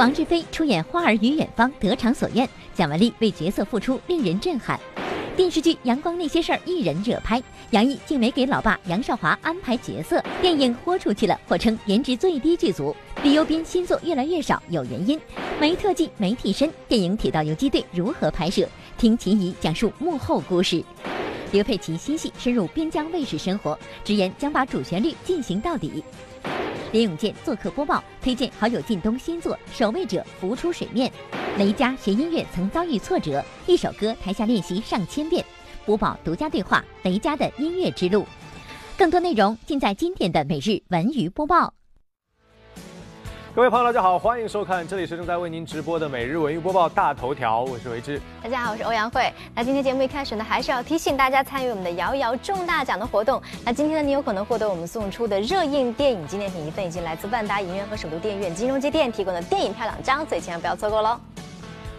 王志飞出演《花儿与远方》得偿所愿，蒋雯丽为角色付出令人震撼。电视剧《阳光那些事儿》一人热拍，杨毅竟没给老爸杨少华安排角色，电影豁出去了，或称颜值最低剧组。李幼斌新作越来越少，有原因，没特技，没替身。电影《铁道游击队》如何拍摄？听秦怡讲述幕后故事。刘佩琦新戏深入边疆卫士生活，直言将把主旋律进行到底。林永健做客播报，推荐好友靳东新作《守卫者》浮出水面。雷佳学音乐曾遭遇挫折，一首歌台下练习上千遍。播报独家对话雷佳的音乐之路，更多内容尽在今天的每日文娱播报。各位朋友，大家好，欢迎收看，这里是正在为您直播的每日文娱播报大头条，我是维之。大家好，我是欧阳慧。那今天节目一开始呢，还是要提醒大家参与我们的摇一摇中大奖的活动。那今天呢，你有可能获得我们送出的热映电影纪念品一份，以及来自万达影院和首都电影院金融街店提供的电影票两张，所以千万不要错过喽。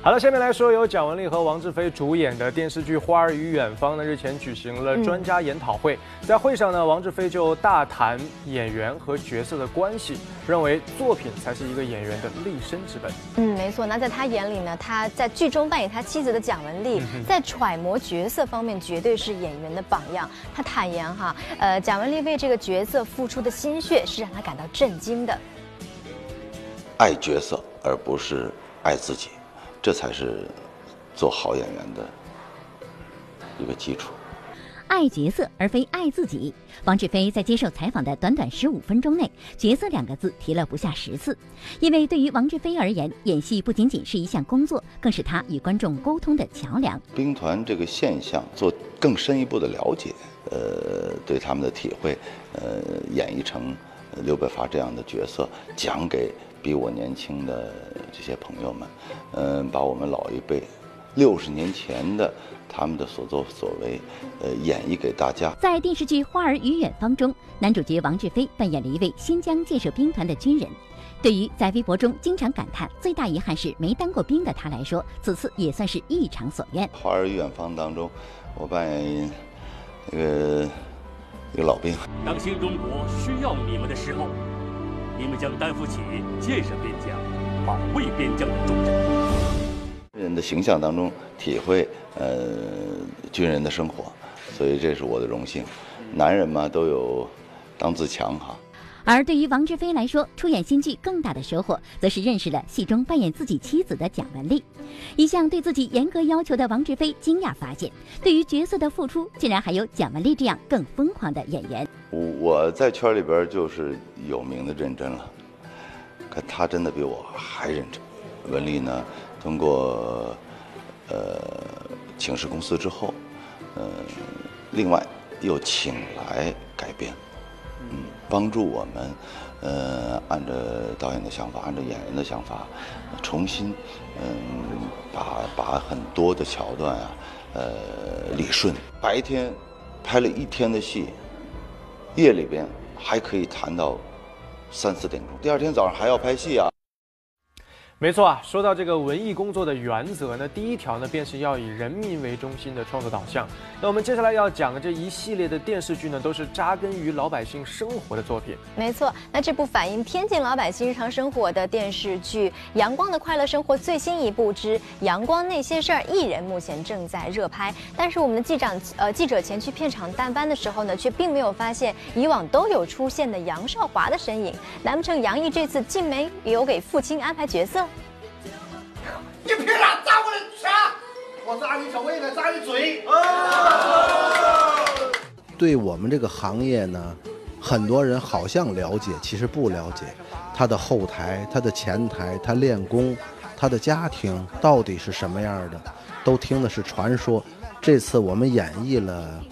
好了，下面来说由蒋雯丽和王志飞主演的电视剧《花儿与远方》呢，日前举行了专家研讨会。在会上呢，王志飞就大谈演员和角色的关系，认为作品才是一个演员的立身之本。嗯，没错。那在他眼里呢，他在剧中扮演他妻子的蒋雯丽，在揣摩角色方面绝对是演员的榜样。他坦言哈，呃，蒋雯丽为这个角色付出的心血是让他感到震惊的。爱角色而不是爱自己。这才是做好演员的一个基础。爱角色而非爱自己。王志飞在接受采访的短短十五分钟内，角色两个字提了不下十次。因为对于王志飞而言，演戏不仅仅是一项工作，更是他与观众沟通的桥梁。兵团这个现象做更深一步的了解，呃，对他们的体会，呃，演绎成刘北伐这样的角色，讲给。比我年轻的这些朋友们，嗯，把我们老一辈六十年前的他们的所作所为，呃，演绎给大家。在电视剧《花儿与远方》中，男主角王志飞扮演了一位新疆建设兵团的军人。对于在微博中经常感叹最大遗憾是没当过兵的他来说，此次也算是一偿所愿。《花儿与远方》当中，我扮演一个一个老兵。当新中国需要你们的时候。你们将担负起建设边疆、保卫边疆的重任。军人的形象当中体会呃军人的生活，所以这是我的荣幸。男人嘛都有当自强哈。而对于王志飞来说，出演新剧更大的收获，则是认识了戏中扮演自己妻子的蒋雯丽。一向对自己严格要求的王志飞惊讶发现，对于角色的付出，竟然还有蒋雯丽这样更疯狂的演员。我我在圈里边就是有名的认真了，可他真的比我还认真。文丽呢，通过呃请示公司之后，呃，另外又请来改编。嗯，帮助我们，呃，按照导演的想法，按照演员的想法，重新，嗯，把把很多的桥段啊，呃，理顺。白天拍了一天的戏，夜里边还可以谈到三四点钟，第二天早上还要拍戏啊。没错啊，说到这个文艺工作的原则呢，第一条呢，便是要以人民为中心的创作导向。那我们接下来要讲的这一系列的电视剧呢，都是扎根于老百姓生活的作品。没错，那这部反映天津老百姓日常生活的电视剧《阳光的快乐生活》最新一部之《阳光那些事儿》，艺人目前正在热拍。但是我们的记长呃记者前去片场探班的时候呢，却并没有发现以往都有出现的杨少华的身影。难不成杨毅这次竟没有给父亲安排角色？你凭啥砸我的枪？我砸你车，我应该砸你嘴。对我们这个行业呢，很多人好像了解，其实不了解。他的后台、他的前台、他练功、他的家庭到底是什么样的，都听的是传说。这次我们演绎了。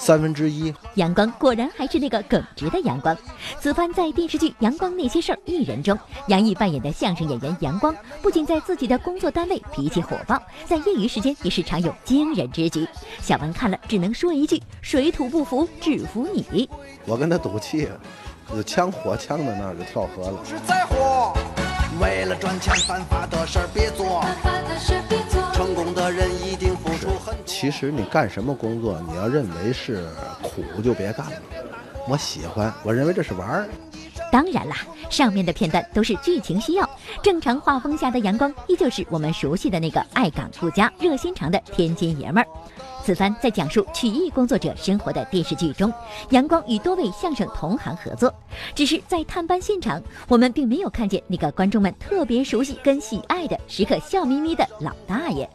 三分之一，阳光果然还是那个耿直的阳光。此番在电视剧《阳光那些事儿》艺人中，杨毅扮演的相声演员阳光，不仅在自己的工作单位脾气火爆，在业余时间也是常有惊人之举。小文看了只能说一句：水土不服，只服你。我跟他赌气，就枪火枪的那儿就跳河了。是灾祸，为了赚钱犯法的事儿别做。成功的人一定。其实你干什么工作，你要认为是苦就别干了。我喜欢，我认为这是玩儿。当然啦，上面的片段都是剧情需要，正常画风下的阳光依旧是我们熟悉的那个爱岗顾家、热心肠的天津爷们儿。此番在讲述曲艺工作者生活的电视剧中，阳光与多位相声同行合作，只是在探班现场，我们并没有看见那个观众们特别熟悉跟喜爱的、时刻笑眯眯的老大爷。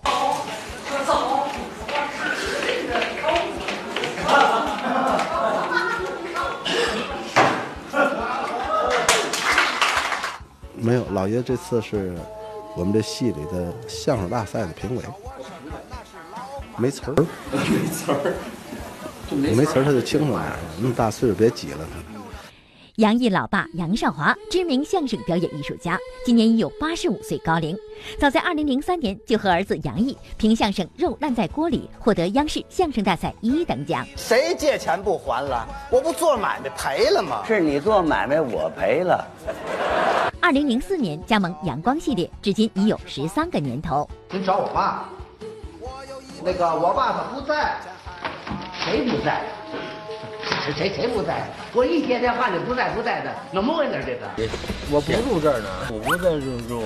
没有，老爷这次是我们这戏里的相声大赛的评委，没词儿，没词儿，没词儿他就轻松点儿，那么大岁数别挤了他。杨毅老爸杨少华，知名相声表演艺术家，今年已有八十五岁高龄。早在二零零三年就和儿子杨毅凭相声《肉烂在锅里》获得央视相声大赛一等奖。谁借钱不还了？我不做买卖赔了吗？是你做买卖，我赔了。二零零四年加盟阳光系列，至今已有十三个年头。您找我爸，那个我爸他不在，谁不在？谁谁谁不在？我一接电话就不在不在的，怎么回事这个？我不住这儿呢，我不在这住，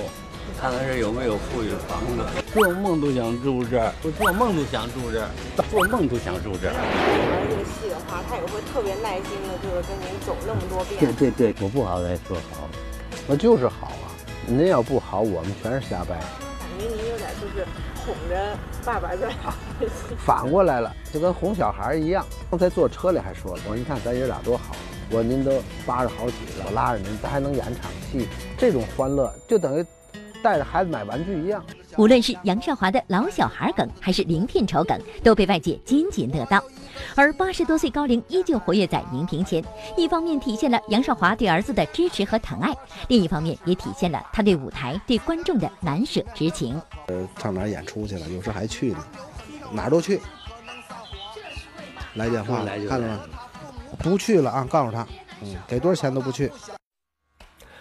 看看这有没有富裕房子。做梦都想住这儿，我做梦都想住这儿，做梦都想住这儿。玩这个戏的话，他也会特别耐心的，就是跟您走那么多遍。对对对，我不好再说好，那就是好啊。您要不好，我们全是瞎掰。感觉您有点就是哄着爸爸在好。反过来了，就跟哄小孩一样。刚才坐车里还说了，我说你看咱爷俩多好。我说您都八十好几了，我拉着您，咱还能演场戏，这种欢乐就等于带着孩子买玩具一样。无论是杨少华的老小孩梗，还是零片酬梗，都被外界津津乐道。而八十多岁高龄依旧活跃在荧屏前，一方面体现了杨少华对儿子的支持和疼爱，另一方面也体现了他对舞台、对观众的难舍之情。呃，上哪儿演出去了？有时还去呢，哪儿都去。来电话，看了吗？不去了啊！告诉他，嗯，给多少钱都不去。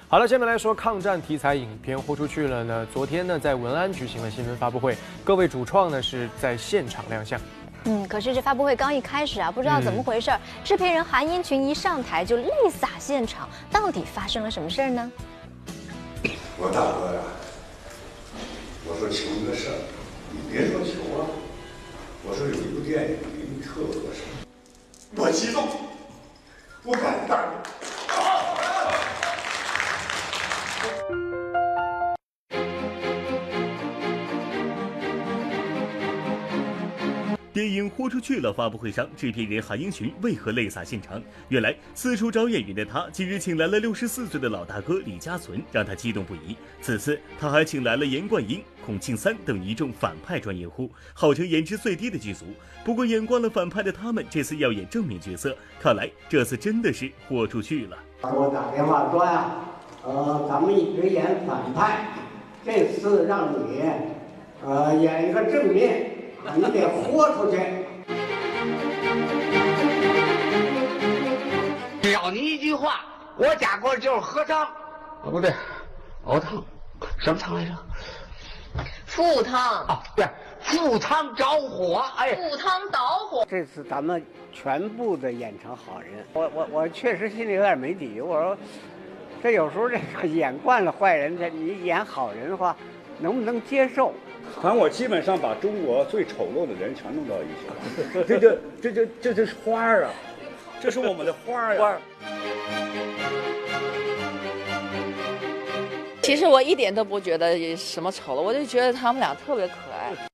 好了，下面来说抗战题材影片豁出去了呢。昨天呢，在文安举行了新闻发布会，各位主创呢是在现场亮相。嗯，可是这发布会刚一开始啊，不知道怎么回事，制片人韩英群一上台就泪洒现场，到底发生了什么事儿呢？我大哥呀，我说求一个事儿，你别说求啊，我说有一部电影离你特合适，我激动，不敢当。电影豁出去了发布会上，制片人韩英群为何泪洒现场？原来四处找演员的他，近日请来了六十四岁的老大哥李家存，让他激动不已。此次他还请来了严冠英、孔庆三等一众反派专业户，号称颜值最低的剧组。不过演惯了反派的他们，这次要演正面角色，看来这次真的是豁出去了。给我打电话说呀，呃，咱们一直演反派，这次让你，呃，演一个正面。你得豁出去！只要你一句话，我家锅就是喝汤。哦，不对，熬汤，什么汤来着？赴汤。啊，对，赴汤着火。哎，赴汤蹈火。这次咱们全部的演成好人。我我我确实心里有点没底。我说，这有时候这个 演惯了坏人，这你演好人的话，能不能接受？反正我基本上把中国最丑陋的人全弄到一起 了，这就这就这就是花儿啊，这是我们的花儿呀。其实我一点都不觉得什么丑陋，我就觉得他们俩特别可爱。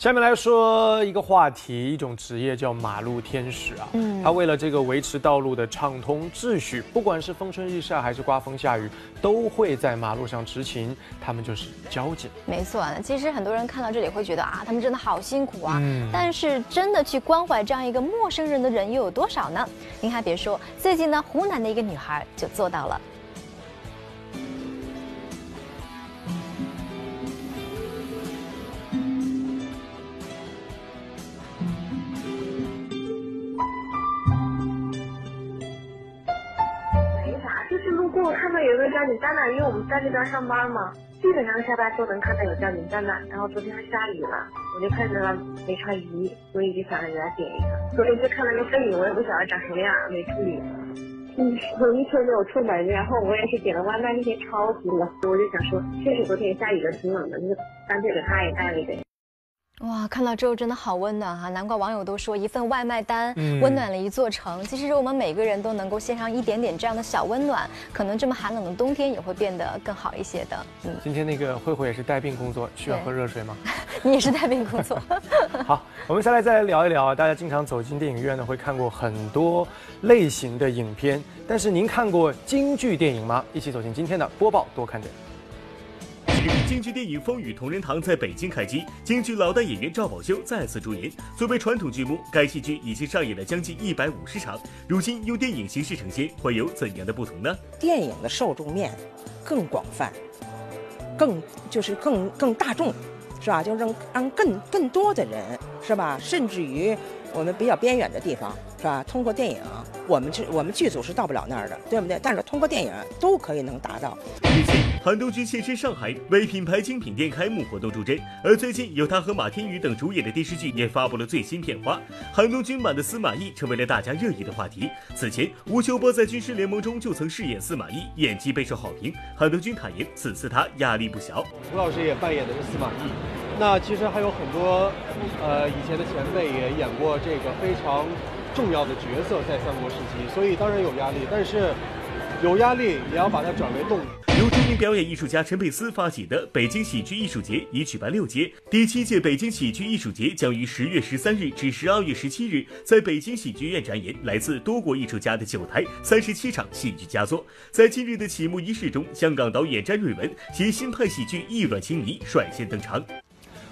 下面来说一个话题，一种职业叫马路天使啊。嗯，他为了这个维持道路的畅通秩序，不管是风吹日晒还是刮风下雨，都会在马路上执勤。他们就是交警。没错，其实很多人看到这里会觉得啊，他们真的好辛苦啊。嗯。但是真的去关怀这样一个陌生人的人又有多少呢？您还别说，最近呢，湖南的一个女孩就做到了。我看到有一个交警站那，因为我们在那边上班嘛，基本上下班都能看到有交警站那。然后昨天下雨了，我就看着没穿雨衣，所以就想着给他点一个。昨天就看了个背影，我也不晓得长什么样，没处理。嗯，我一天没有出门，然后我也是点了外卖，那天超级冷，我就想说，确实昨天下雨了，挺冷的，就干脆给他也带了一点。哇，看到之后真的好温暖哈！难怪网友都说一份外卖单嗯温暖了一座城。其实，我们每个人都能够献上一点点这样的小温暖，可能这么寒冷的冬天也会变得更好一些的。嗯，今天那个慧慧也是带病工作，需要喝热水吗？你也是带病工作。好，我们下来再来聊一聊啊，大家经常走进电影院呢，会看过很多类型的影片，但是您看过京剧电影吗？一起走进今天的播报多看点。京剧电影《风雨同仁堂》在北京开机，京剧老旦演员赵宝修再次主演。作为传统剧目，该戏剧已经上演了将近一百五十场，如今用电影形式呈现，会有怎样的不同呢？电影的受众面更广泛，更就是更更大众，是吧？就让让更更多的人，是吧？甚至于我们比较边远的地方，是吧？通过电影，我们剧我们剧组是到不了那儿的，对不对？但是通过电影都可以能达到。日前，韩东君现身上海为品牌精品店开幕活动助阵，而最近由他和马天宇等主演的电视剧也发布了最新片花。韩东君版的司马懿成为了大家热议的话题。此前，吴秀波在《军师联盟》中就曾饰演司马懿，演技备受好评。韩东君坦言，此次他压力不小。吴老师也扮演的是司马懿，那其实还有很多，呃，以前的前辈也演过这个非常重要的角色在三国时期，所以当然有压力，但是有压力也要把它转为动力。由著名表演艺术家陈佩斯发起的北京喜剧艺术节已举办六届，第七届北京喜剧艺术节将于十月十三日至十二月十七日在北京喜剧院展演来自多国艺术家的九台三十七场戏剧佳作。在今日的启幕仪式中，香港导演詹瑞文携新派喜剧《意乱情迷》率先登场。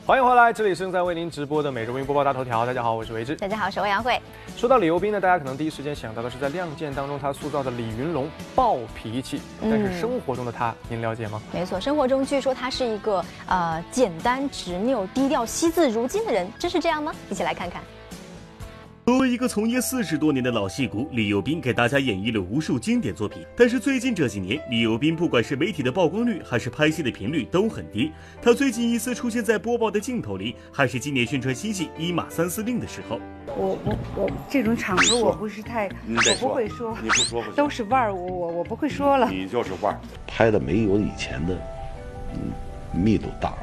欢迎回来，这里是正在为您直播的每日微播报大头条。大家好，我是维之。大家好，我是欧阳慧。说到李幼斌呢，大家可能第一时间想到的是在《亮剑》当中他塑造的李云龙暴脾气，但是嗯生活中的他，您了解吗？没错，生活中据说他是一个呃简单执拗、低调、惜字如金的人，真是这样吗？一起来看看。作为一个从业四十多年的老戏骨，李幼斌给大家演绎了无数经典作品。但是最近这几年，李幼斌不管是媒体的曝光率，还是拍戏的频率都很低。他最近一次出现在播报的镜头里，还是今年宣传新戏《一马三司令》的时候。我我我这种场合我不是太，我不会说，你不说不行都是腕儿，我我我不会说了。你就是腕儿。拍的没有以前的嗯密度大了，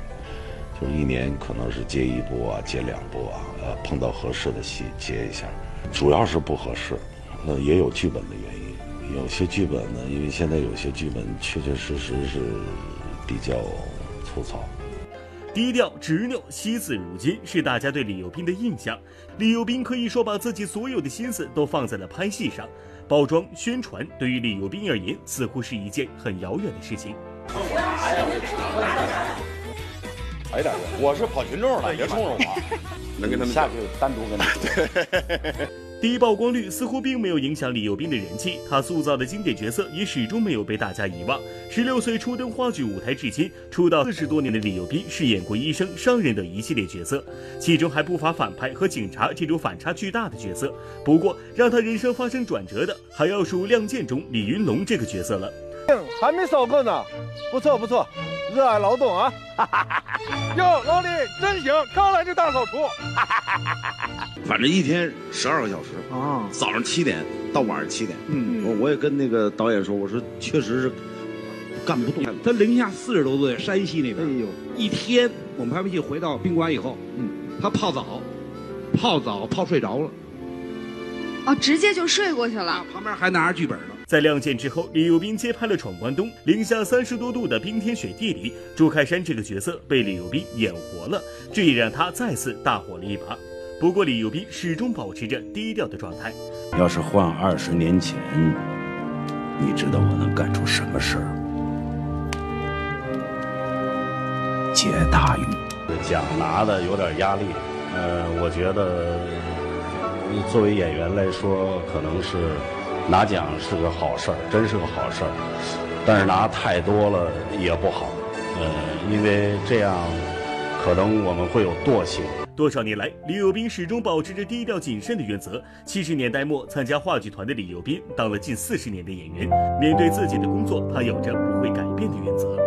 就是一年可能是接一部啊，接两部啊，呃，碰到合适的戏接一下，主要是不合适，呃，也有剧本的原因，有些剧本呢，因为现在有些剧本确确实实是比较粗糙。低调、执拗、惜字如金是大家对李幼斌的印象。李幼斌可以说把自己所有的心思都放在了拍戏上，包装、宣传对于李幼斌而言似乎是一件很遥远的事情。哎点我是跑群众的，别冲着我。能跟他们下去单独跟他们。低曝光率似乎并没有影响李幼斌的人气，他塑造的经典角色也始终没有被大家遗忘。十六岁初登话剧舞台至今，出道四十多年的李幼斌饰演过医生、商人等一系列角色，其中还不乏反派和警察这种反差巨大的角色。不过，让他人生发生转折的，还要数《亮剑》中李云龙这个角色了。还没扫够呢，不错不错，热爱劳动啊！哟，老李真行，刚来就大扫除。反正一天十二个小时啊，早上七点到晚上七点。嗯，我我也跟那个导演说，我说确实是干不动。他零下四十多度，在山西那边。哎呦，一天我们拍完戏回到宾馆以后，嗯，他泡澡，泡澡泡睡着了。哦，直接就睡过去了。旁边还拿着剧本呢。在《亮剑》之后，李幼斌接拍了《闯关东》，零下三十多度的冰天雪地里，朱开山这个角色被李幼斌演活了，这也让他再次大火了一把。不过，李幼斌始终保持着低调的状态。要是换二十年前，你知道我能干出什么事儿？劫大狱。奖拿的有点压力，呃，我觉得作为演员来说，可能是拿奖是个好事儿，真是个好事儿，但是拿太多了也不好，呃，因为这样可能我们会有惰性。多少年来，李幼斌始终保持着低调谨慎的原则。七十年代末参加话剧团的李幼斌，当了近四十年的演员，面对自己的工作，他有着不会改变的原则。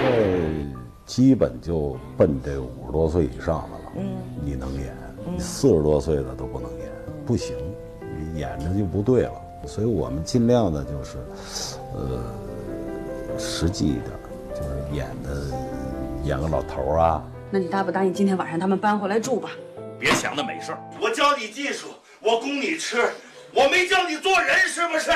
现在基本就奔这五十多岁以上的了，嗯，你能演，你四十多岁的都不能演，不行，你演着就不对了。所以我们尽量的就是，呃，实际一点，就是演的演个老头儿啊。那你答不答应今天晚上他们搬回来住吧？别想那美事儿，我教你技术，我供你吃，我没教你做人，是不是？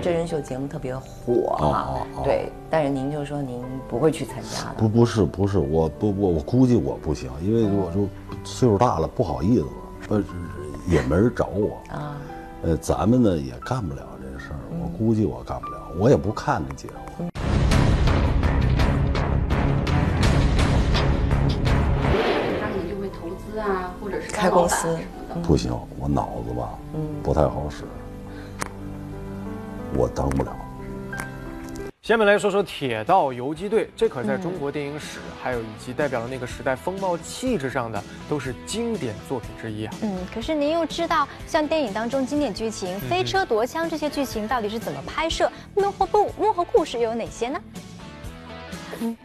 真人秀节目特别火啊，对，但是您就说您不会去参加的。不，不是，不是，我不，我我估计我不行，因为我就岁数大了，不好意思了，呃，也没人找我啊。呃，咱们呢也干不了这个事儿，我估计我干不了，我也不看这节目。他可能就会投资啊，或者是开公司。不行，我脑子吧，嗯，不太好使。我当不了。下面来说说《铁道游击队》，这可在中国电影史，还有以及代表了那个时代风貌气质上的，都是经典作品之一啊。嗯，可是您又知道，像电影当中经典剧情、飞车夺枪这些剧情到底是怎么拍摄？幕后故幕后故事又有哪些呢？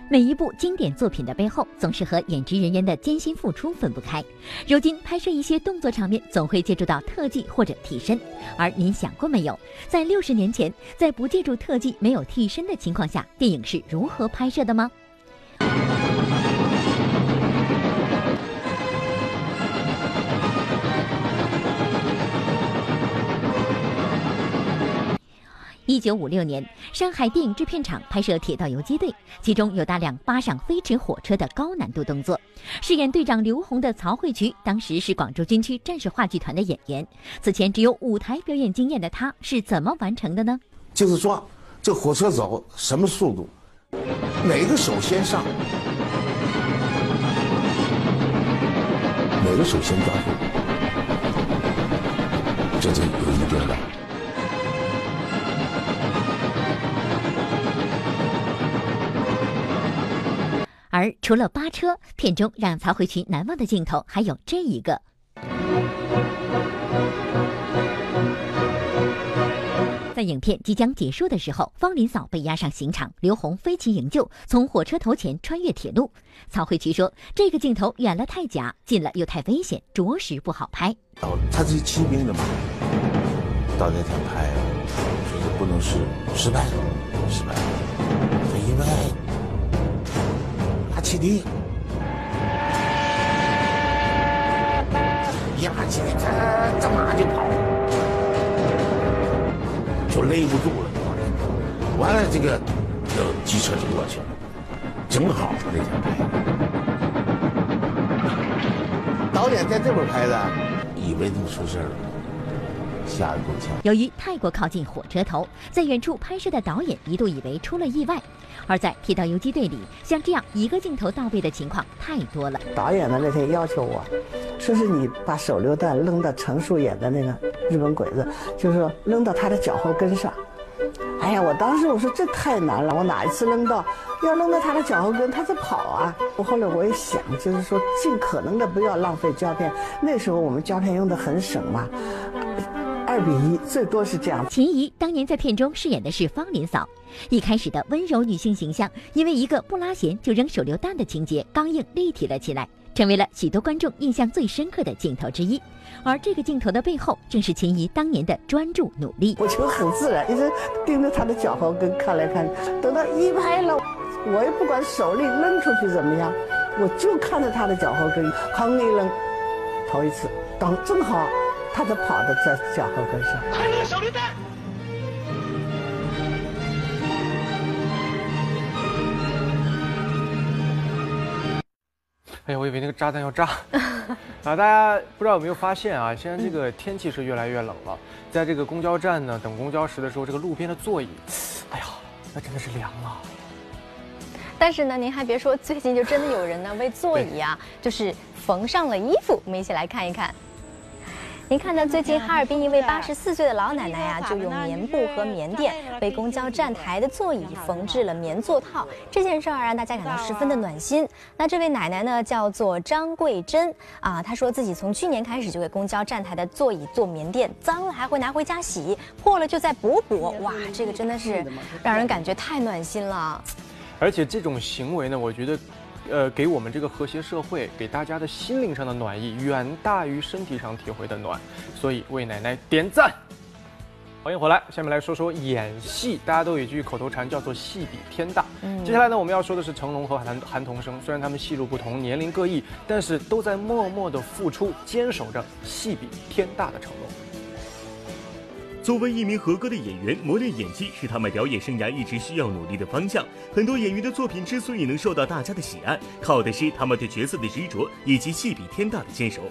每一部经典作品的背后，总是和演职人员的艰辛付出分不开。如今拍摄一些动作场面，总会借助到特技或者替身。而您想过没有，在六十年前，在不借助特技、没有替身的情况下，电影是如何拍摄的吗？一九五六年，上海电影制片厂拍摄《铁道游击队》，其中有大量扒上飞驰火车的高难度动作。饰演队长刘洪的曹慧渠，当时是广州军区战士话剧团的演员。此前只有舞台表演经验的他，是怎么完成的呢？就是说，这火车走什么速度，哪个手先上，哪个手先抓住，这就有一定了。而除了扒车，片中让曹慧群难忘的镜头还有这一个。在影片即将结束的时候，方林嫂被押上刑场，刘洪飞骑营救，从火车头前穿越铁路。曹慧渠说：“这个镜头远了太假，近了又太危险，着实不好拍。”哦他是骑兵的嘛，到那天拍，所以不能是失败，失败，起立，压起来，这这马就跑，就勒不住了。完了，这个就机车就过去了，正好那天拍。导演在这边拍的，以为能出事了，吓得够呛。由于太过靠近火车头，在远处拍摄的导演一度以为出了意外。而在《铁道游击队》里，像这样一个镜头到位的情况太多了。导演呢那天要求我，说是你把手榴弹扔到陈数演的那个日本鬼子，就是说扔到他的脚后跟上。哎呀，我当时我说这太难了，我哪一次扔到，要扔到他的脚后跟，他在跑啊。我后来我也想，就是说尽可能的不要浪费胶片。那时候我们胶片用的很省嘛。二比一，最多是这样。秦怡当年在片中饰演的是方林嫂，一开始的温柔女性形象，因为一个不拉弦就扔手榴弹的情节，刚硬立体了起来，成为了许多观众印象最深刻的镜头之一。而这个镜头的背后，正是秦怡当年的专注努力。我就很自然，一直盯着她的脚后跟看来看，等到一拍了，我也不管手力扔出去怎么样，我就看着她的脚后跟，哼一扔，头一次，当正好。他就跑到这脚后跟上。快乐手榴弹！哎呀，我以为那个炸弹要炸 啊！大家不知道有没有发现啊？现在这个天气是越来越冷了，在这个公交站呢，等公交时的时候，这个路边的座椅，哎呀，那真的是凉啊！但是呢，您还别说，最近就真的有人呢为座椅啊，就是缝上了衣服。我们一起来看一看。您看到最近哈尔滨一位八十四岁的老奶奶呀，就用棉布和棉垫为公交站台的座椅缝制了棉座套。这件事儿让大家感到十分的暖心。那这位奶奶呢，叫做张桂珍啊，她说自己从去年开始就给公交站台的座椅做棉垫，脏了还会拿回家洗，破了就再补补。哇，这个真的是让人感觉太暖心了。而且这种行为呢，我觉得，呃，给我们这个和谐社会，给大家的心灵上的暖意，远大于身体上体会的暖，所以为奶奶点赞。欢迎回来，下面来说说演戏。大家都有一句口头禅叫做“戏比天大”。嗯，接下来呢，我们要说的是成龙和韩韩童生。虽然他们戏路不同，年龄各异，但是都在默默的付出，坚守着戏比天大的承诺。作为一名合格的演员，磨练演技是他们表演生涯一直需要努力的方向。很多演员的作品之所以能受到大家的喜爱，靠的是他们对角色的执着以及戏比天大的坚守。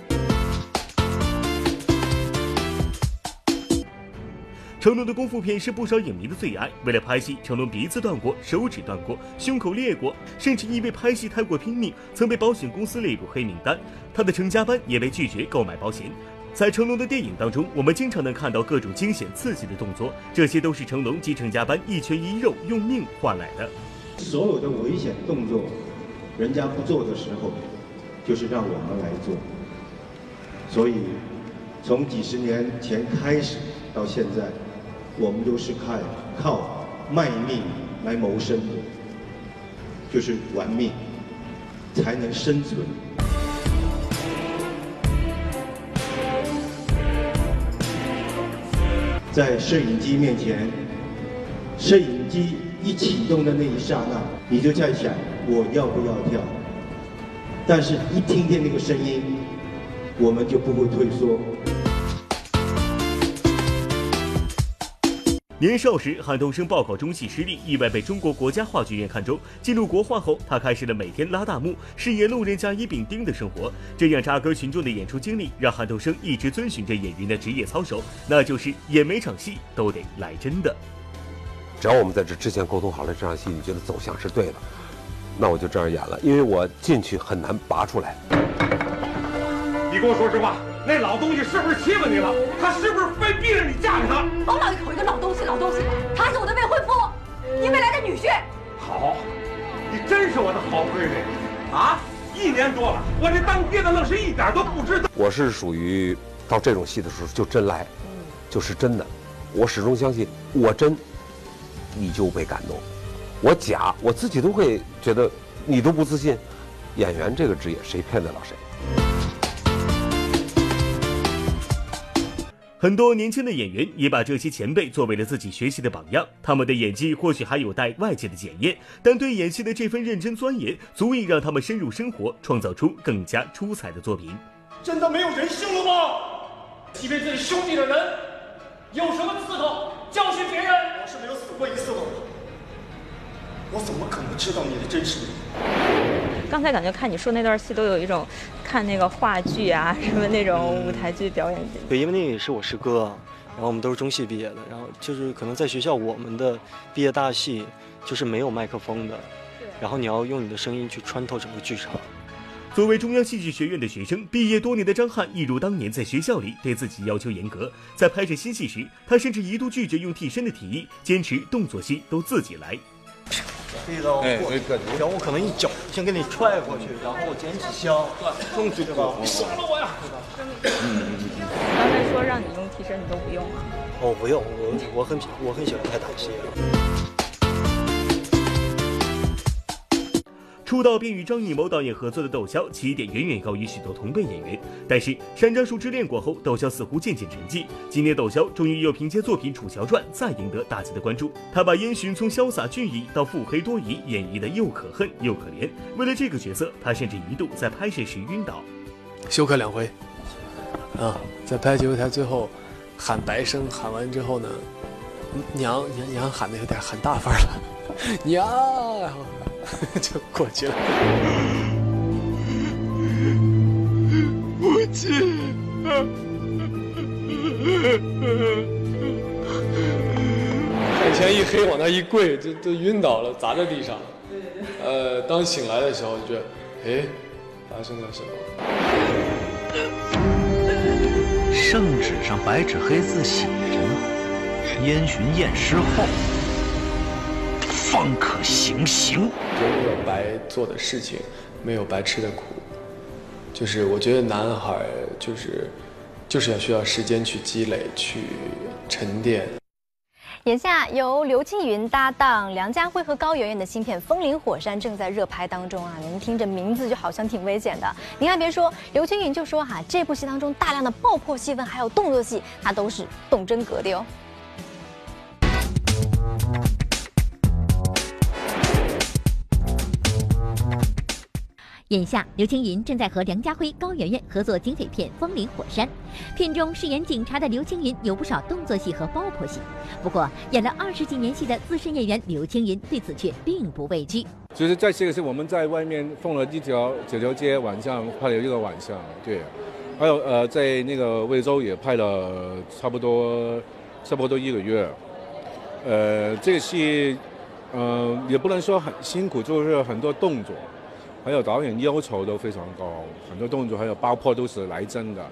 成龙的功夫片是不少影迷的最爱。为了拍戏，成龙鼻子断过，手指断过，胸口裂过，甚至因为拍戏太过拼命，曾被保险公司列入黑名单。他的成家班也被拒绝购买保险。在成龙的电影当中，我们经常能看到各种惊险刺激的动作，这些都是成龙及成家班一拳一肉用命换来的。所有的危险动作，人家不做的时候，就是让我们来做。所以，从几十年前开始到现在。我们都是靠靠卖命来谋生的，就是玩命才能生存。在摄影机面前，摄影机一启动的那一刹那，你就在想我要不要跳？但是一听见那个声音，我们就不会退缩。年少时，韩童生报考中戏失利，意外被中国国家话剧院看中。进入国画后，他开始了每天拉大幕、饰演路人甲乙丙丁的生活。这样扎根群众的演出经历，让韩童生一直遵循着演员的职业操守，那就是演每场戏都得来真的。只要我们在这之前沟通好了，这场戏你觉得走向是对的，那我就这样演了。因为我进去很难拔出来。你跟我说实话。那老东西是不是欺负你了？他是不是非逼着你嫁给他？甭老一口一个老东西，老东西，他是我的未婚夫，你未来的女婿。好，你真是我的好闺女啊！一年多了，我这当爹的愣是一点都不知道。我是属于到这种戏的时候就真来，就是真的。我始终相信，我真，你就被感动；我假，我自己都会觉得你都不自信。演员这个职业，谁骗得了谁？很多年轻的演员也把这些前辈作为了自己学习的榜样，他们的演技或许还有待外界的检验，但对演戏的这份认真钻研，足以让他们深入生活，创造出更加出彩的作品。真的没有人性了吗？欺骗自己兄弟的人，有什么资格教训别人？我是没有死过一次的，我怎么可能知道你的真实面目？刚才感觉看你说那段戏，都有一种看那个话剧啊，什么那种舞台剧表演。对，因为那也是我师哥，然后我们都是中戏毕业的，然后就是可能在学校我们的毕业大戏就是没有麦克风的，然后你要用你的声音去穿透整个剧场。作为中央戏剧学院的学生，毕业多年的张翰一如当年在学校里对自己要求严格，在拍摄新戏时，他甚至一度拒绝用替身的提议，坚持动作戏都自己来。这一刀过，然后我可能一脚先给你踹过去，然后我捡起枪，用嘴巴，你杀了我呀！刚才说让你用替身，你都不用啊？哦，不用，我我很我很喜欢拍打戏。出道便与张艺谋导演合作的窦骁起点远远高于许多同辈演员，但是山楂树之恋过后，窦骁似乎渐渐沉寂。今年窦骁终于又凭借作品《楚乔传》再赢得大家的关注。他把烟熏从潇洒俊逸到腹黑多疑演绎的又可恨又可怜。为了这个角色，他甚至一度在拍摄时晕倒。休克两回，啊，在拍结尾台最后喊白声，喊完之后呢，娘娘娘喊的有点很大范了，娘，就过去了。母亲，眼前一黑，往那一跪，就都晕倒了，砸在地上。呃，当醒来的时候，就觉得，哎，发生了什么？圣旨上白纸黑字写着：烟熏验尸后。方可行刑，就没有白做的事情，没有白吃的苦。就是我觉得男孩就是就是要需要时间去积累、去沉淀。眼下由刘青云搭档梁家辉和高圆圆的新片《风林火山》正在热拍当中啊！您听着名字就好像挺危险的。您还别说，刘青云就说哈，这部戏当中大量的爆破戏份还有动作戏，他都是动真格的哦。眼下，刘青云正在和梁家辉、高圆圆合作警匪片《风林火山》，片中饰演警察的刘青云有不少动作戏和爆破戏。不过，演了二十几年戏的资深演员刘青云对此却并不畏惧。就是在这个是我们在外面放了一条九条街，晚上拍了一个晚上，对。还有呃，在那个惠州也拍了差不多差不多一个月。呃，这个戏，嗯，也不能说很辛苦，就是很多动作。还有导演要求都非常高，很多动作还有爆破都是来真的。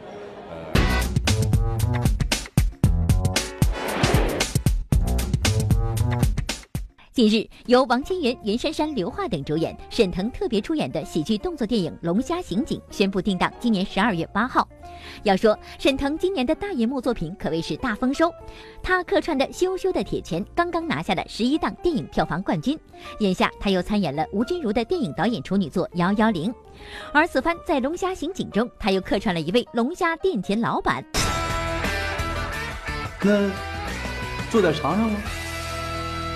近日，由王千源、袁姗姗、刘桦等主演，沈腾特别出演的喜剧动作电影《龙虾刑警》宣布定档今年十二月八号。要说沈腾今年的大银幕作品可谓是大丰收，他客串的《羞羞的铁拳》刚刚拿下了十一档电影票房冠军，眼下他又参演了吴君如的电影导演处女作《幺幺零》，而此番在《龙虾刑警》中，他又客串了一位龙虾店前老板。那坐点尝尝吗？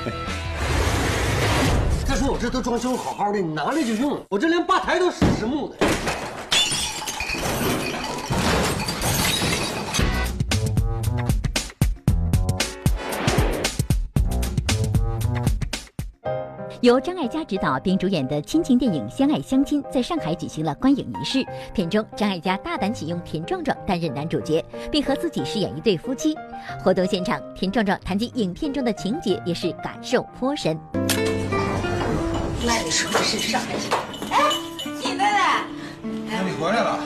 再我这都装修好好的，你拿来就用。我这连吧台都是实木的。由张艾嘉执导并主演的亲情电影《相爱相亲》在上海举行了观影仪式。片中，张艾嘉大胆启用田壮壮担任男主角，并和自己饰演一对夫妻。活动现场，田壮壮谈及影片中的情节，也是感受颇深。赖你说的是上海情，哎，季妹妹，你回来了。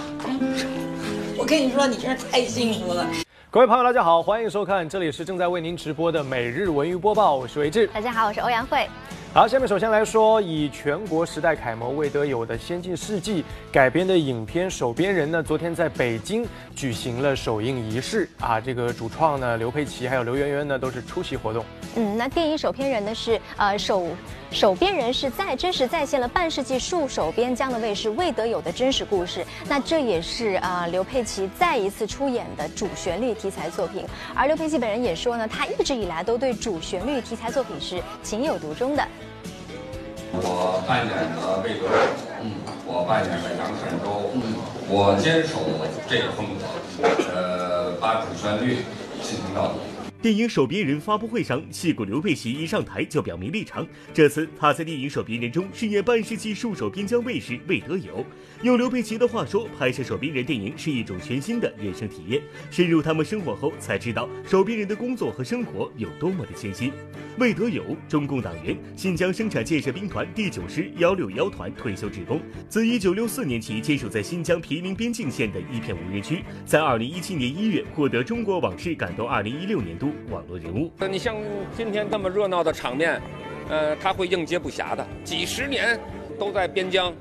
我跟你说，你真是太幸福了。各位朋友，大家好，欢迎收看，这里是正在为您直播的每日文娱播报，我是维志。大家好，我是欧阳慧。好，下面首先来说，以全国时代楷模魏德友的《先进事迹》改编的影片《守边人》呢，昨天在北京举行了首映仪式啊。这个主创呢，刘佩琦还有刘媛媛呢，都是出席活动。嗯，那电影《守边人》呢是呃守守边人是在真实再现了半世纪戍守边疆的卫士魏德友的真实故事。那这也是啊刘佩琦再一次出演的主旋律题材作品。而刘佩琦本人也说呢，他一直以来都对主旋律题材作品是情有独钟的。我扮演了魏德友，嗯，我扮演了杨善洲，嗯，我坚守这个风格，呃，把主旋律进行到底。电影《守边人》发布会上，戏骨刘佩琦一上台就表明立场。这次他在电影《守边人》中饰演半世纪戍守边疆卫士魏德友。用刘佩琦的话说，拍摄《守边人》电影是一种全新的人生体验。深入他们生活后，才知道守边人的工作和生活有多么的艰辛。魏德友，中共党员，新疆生产建设兵团第九师幺六幺团退休职工，自一九六四年起坚守在新疆毗邻边境线的一片无人区，在二零一七年一月获得中国往事感动二零一六年度网络人物。那你像今天这么热闹的场面，呃，他会应接不暇的。几十年都在边疆，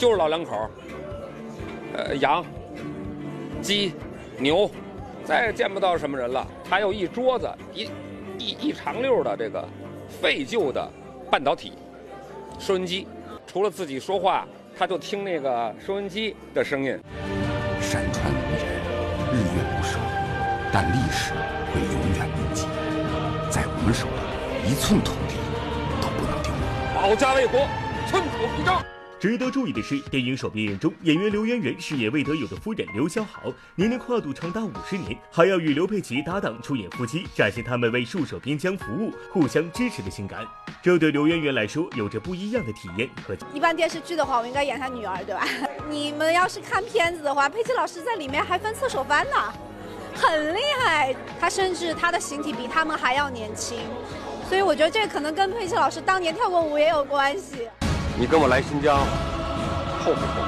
就是老两口，呃，羊、鸡、牛，再也见不到什么人了。还有一桌子一。一一长溜的这个废旧的半导体收音机，除了自己说话，他就听那个收音机的声音。山川无人，日月无声，但历史会永远铭记，在我们手里，一寸土地都不能丢。保家卫国，寸土必争。值得注意的是，电影《守边人》中，演员刘媛媛饰演魏德友的夫人刘小豪，年龄跨度长达五十年，还要与刘佩琦搭档出演夫妻，展现他们为戍守边疆服务、互相支持的情感。这对刘媛媛来说有着不一样的体验和。一般电视剧的话，我应该演他女儿，对吧？你们要是看片子的话，佩奇老师在里面还分厕所翻呢，很厉害。他甚至他的形体比他们还要年轻，所以我觉得这可能跟佩奇老师当年跳过舞也有关系。你跟我来新疆，后悔不？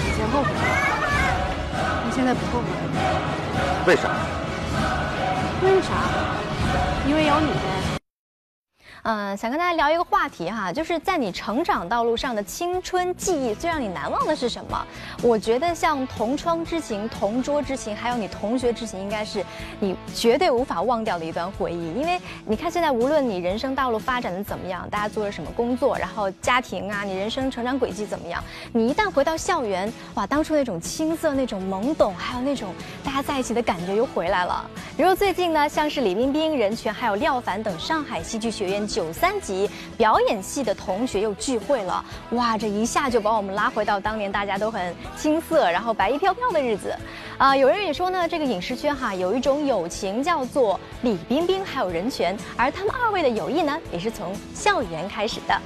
以前后悔，你现在不后悔。为啥？为啥？因为有你嗯，想跟大家聊一个话题哈，就是在你成长道路上的青春记忆最让你难忘的是什么？我觉得像同窗之情、同桌之情，还有你同学之情，应该是你绝对无法忘掉的一段回忆。因为你看现在，无论你人生道路发展的怎么样，大家做了什么工作，然后家庭啊，你人生成长轨迹怎么样，你一旦回到校园，哇，当初那种青涩、那种懵懂，还有那种大家在一起的感觉又回来了。比如最近呢，像是李冰冰、任泉还有廖凡等上海戏剧学院九三级表演系的同学又聚会了，哇，这一下就把我们拉回到当年大家都很青涩，然后白衣飘飘的日子。啊，有人也说呢，这个影视圈哈有一种友情叫做李冰冰还有任泉，而他们二位的友谊呢，也是从校园开始的。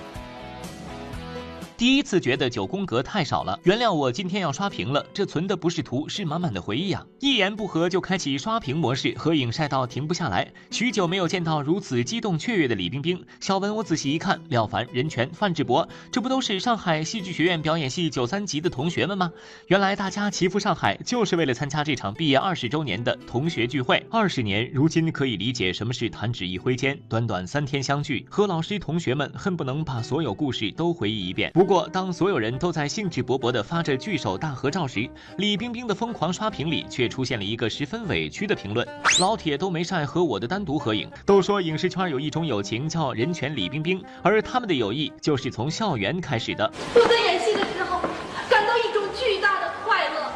第一次觉得九宫格太少了，原谅我今天要刷屏了。这存的不是图，是满满的回忆啊！一言不合就开启刷屏模式，合影晒到停不下来。许久没有见到如此激动雀跃的李冰冰、小文，我仔细一看，廖凡、任泉、范志博，这不都是上海戏剧学院表演系九三级的同学们吗？原来大家齐赴上海，就是为了参加这场毕业二十周年的同学聚会。二十年，如今可以理解什么是弹指一挥间。短短三天相聚，和老师同学们恨不能把所有故事都回忆一遍。不过，当所有人都在兴致勃勃地发着聚首大合照时，李冰冰的疯狂刷屏里却出现了一个十分委屈的评论：“老铁都没晒和我的单独合影。”都说影视圈有一种友情叫人权李冰冰，而他们的友谊就是从校园开始的。我在演戏的时候，感到一种巨大的快乐，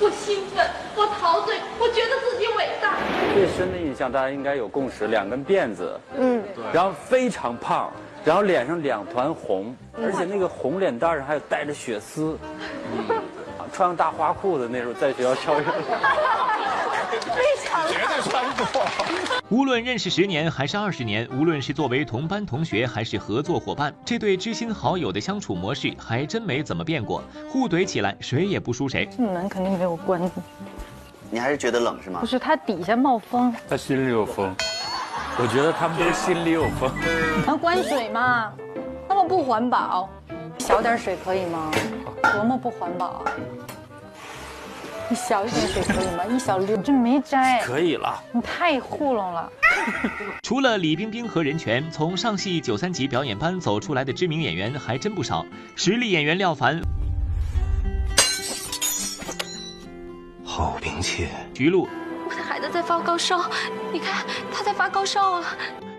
我兴奋，我陶醉，我觉得自己伟大。最深的印象，大家应该有共识，两根辫子，嗯，然后非常胖。然后脸上两团红，而且那个红脸蛋上还有带着血丝，穿个大花裤子，那时候在学校校园，非常绝对穿过。无论认识十年还是二十年，无论是作为同班同学还是合作伙伴，这对知心好友的相处模式还真没怎么变过，互怼起来谁也不输谁。这门肯定没有关。你还是觉得冷是吗？不是，它底下冒风。他心里有风。我觉得他们都心里有风。能关水吗？那么不环保，小点水可以吗？多么不环保啊！你小一点水可以吗？一小溜，这没摘。可以了。你太糊弄了。除了李冰冰和任泉，从上戏九三级表演班走出来的知名演员还真不少。实力演员廖凡，好兵器。徐璐。我的在发高烧，你看他在发高烧啊！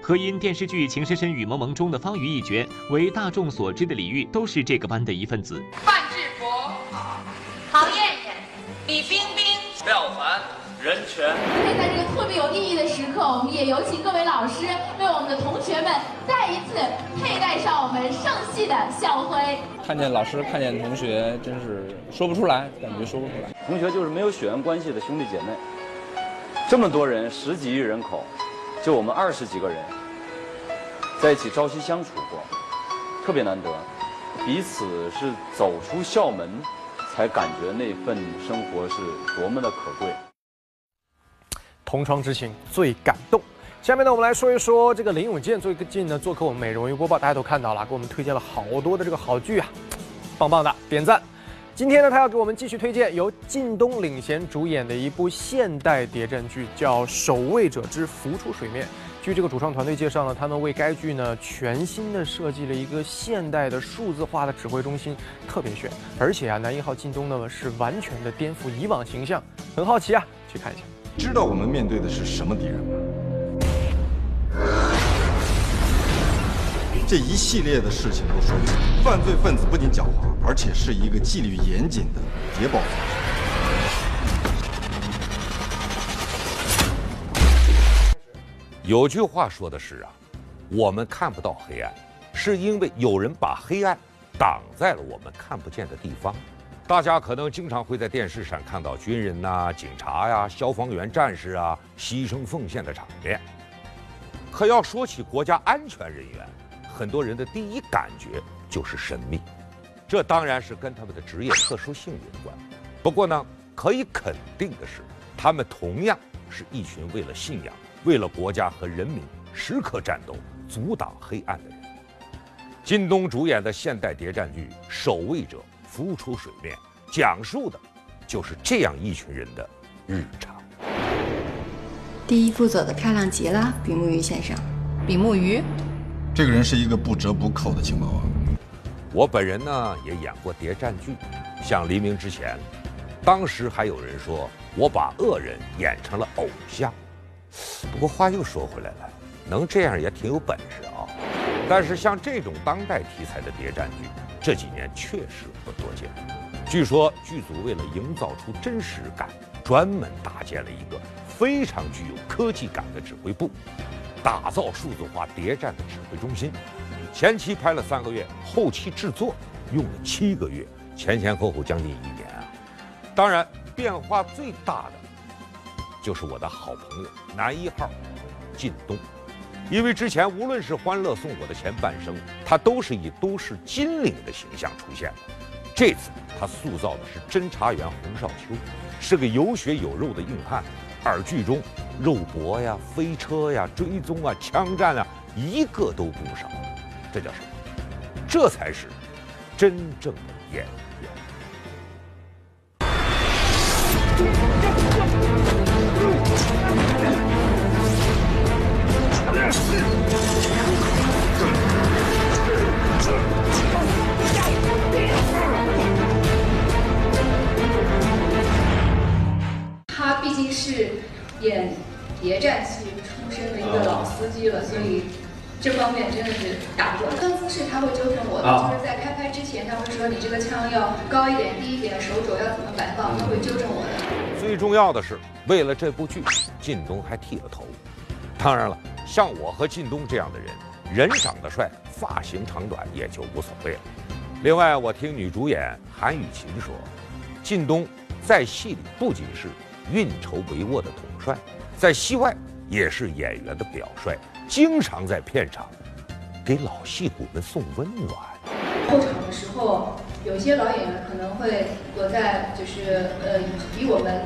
和因电视剧《情深深雨蒙蒙》中的方瑜一角为大众所知的李玉，都是这个班的一份子。范志博、陶燕燕、李冰冰、廖凡、任泉。今天在这个特别有意义的时刻，我们也有请各位老师为我们的同学们再一次佩戴上我们上戏的校徽。看见老师，看见同学，真是说不出来，感觉说不出来。同学就是没有血缘关系的兄弟姐妹。这么多人，十几亿人口，就我们二十几个人，在一起朝夕相处过，特别难得。彼此是走出校门，才感觉那份生活是多么的可贵。同窗之情最感动。下面呢，我们来说一说这个林永健最近呢做客我们《美容鱼播报》，大家都看到了，给我们推荐了好多的这个好剧啊，棒棒的，点赞。今天呢，他要给我们继续推荐由靳东领衔主演的一部现代谍战剧，叫《守卫者之浮出水面》。据这个主创团队介绍呢，他们为该剧呢全新的设计了一个现代的数字化的指挥中心，特别炫。而且啊，男一号靳东呢是完全的颠覆以往形象，很好奇啊，去看一下。知道我们面对的是什么敌人吗？这一系列的事情都说明，犯罪分子不仅狡猾，而且是一个纪律严谨的谍报组织。有句话说的是啊，我们看不到黑暗，是因为有人把黑暗挡在了我们看不见的地方。大家可能经常会在电视上看到军人呐、警察呀、消防员、战士啊牺牲奉献的场面，可要说起国家安全人员。很多人的第一感觉就是神秘，这当然是跟他们的职业特殊性有关。不过呢，可以肯定的是，他们同样是一群为了信仰、为了国家和人民时刻战斗、阻挡黑暗的人。靳东主演的现代谍战剧《守卫者浮出水面》，讲述的就是这样一群人的日常。第一副走的漂亮极了，比目鱼先生。比目鱼。这个人是一个不折不扣的情报王。我本人呢也演过谍战剧，像黎明之前，当时还有人说我把恶人演成了偶像。不过话又说回来了，能这样也挺有本事啊。但是像这种当代题材的谍战剧，这几年确实不多见。据说剧组为了营造出真实感，专门搭建了一个非常具有科技感的指挥部，打造数字化谍战的指挥中心。前期拍了三个月，后期制作用了七个月，前前后后将近一年啊。当然，变化最大的就是我的好朋友男一号靳东，因为之前无论是《欢乐颂》我的前半生，他都是以都市金领的形象出现的。这次他塑造的是侦查员洪少秋，是个有血有肉的硬汉，而剧中肉搏呀、飞车呀、追踪啊、枪战啊，一个都不少。这叫什么？这才是真正的演员。他毕竟是演谍战戏出身的一个老司机了，所以这方面真的是打不过。跟姿势他会纠正我的，就是在开拍之前他会说你这个枪要高一点、低一点，手肘要怎么摆放，他会纠正我的。最重要的是，为了这部剧，靳东还剃了头。当然了，像我和靳东这样的人，人长得帅，发型长短也就无所谓了。另外，我听女主演韩雨芹说，靳东在戏里不仅是运筹帷幄的统帅，在戏外也是演员的表率，经常在片场给老戏骨们送温暖。后场的时候，有些老演员可能会躲在就是呃离我们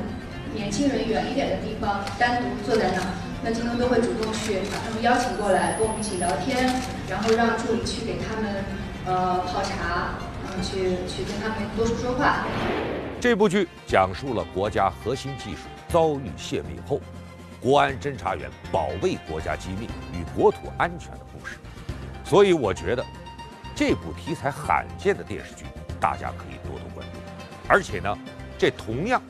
年轻人远一点的地方，单独坐在那儿。那京东都会主动去把他们邀请过来，跟我们一起聊天，然后让助理去给他们呃泡茶，然后去去跟他们多说说话。这部剧讲述了国家核心技术遭遇泄密后，国安侦查员保卫国家机密与国土安全的故事。所以我觉得，这部题材罕见的电视剧，大家可以多多关注。而且呢，这同样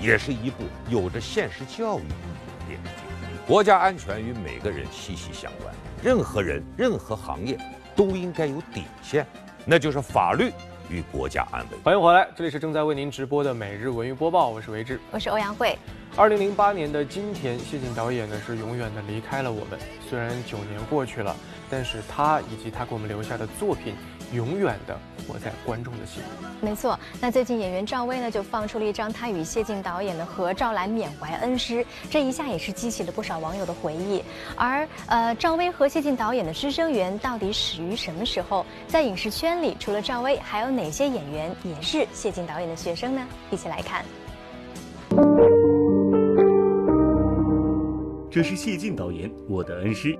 也是一部有着现实教育意义的电视剧。国家安全与每个人息息相关，任何人、任何行业都应该有底线，那就是法律与国家安危。欢迎回来，这里是正在为您直播的每日文娱播报，我是维志，我是欧阳慧。二零零八年的今天，谢晋导演呢是永远的离开了我们。虽然九年过去了，但是他以及他给我们留下的作品，永远的活在观众的心里。没错，那最近演员赵薇呢就放出了一张他与谢晋导演的合照来缅怀恩师，这一下也是激起了不少网友的回忆。而呃，赵薇和谢晋导演的师生缘到底始于什么时候？在影视圈里，除了赵薇，还有哪些演员也是谢晋导演的学生呢？一起来看。这是谢晋导演，我的恩师。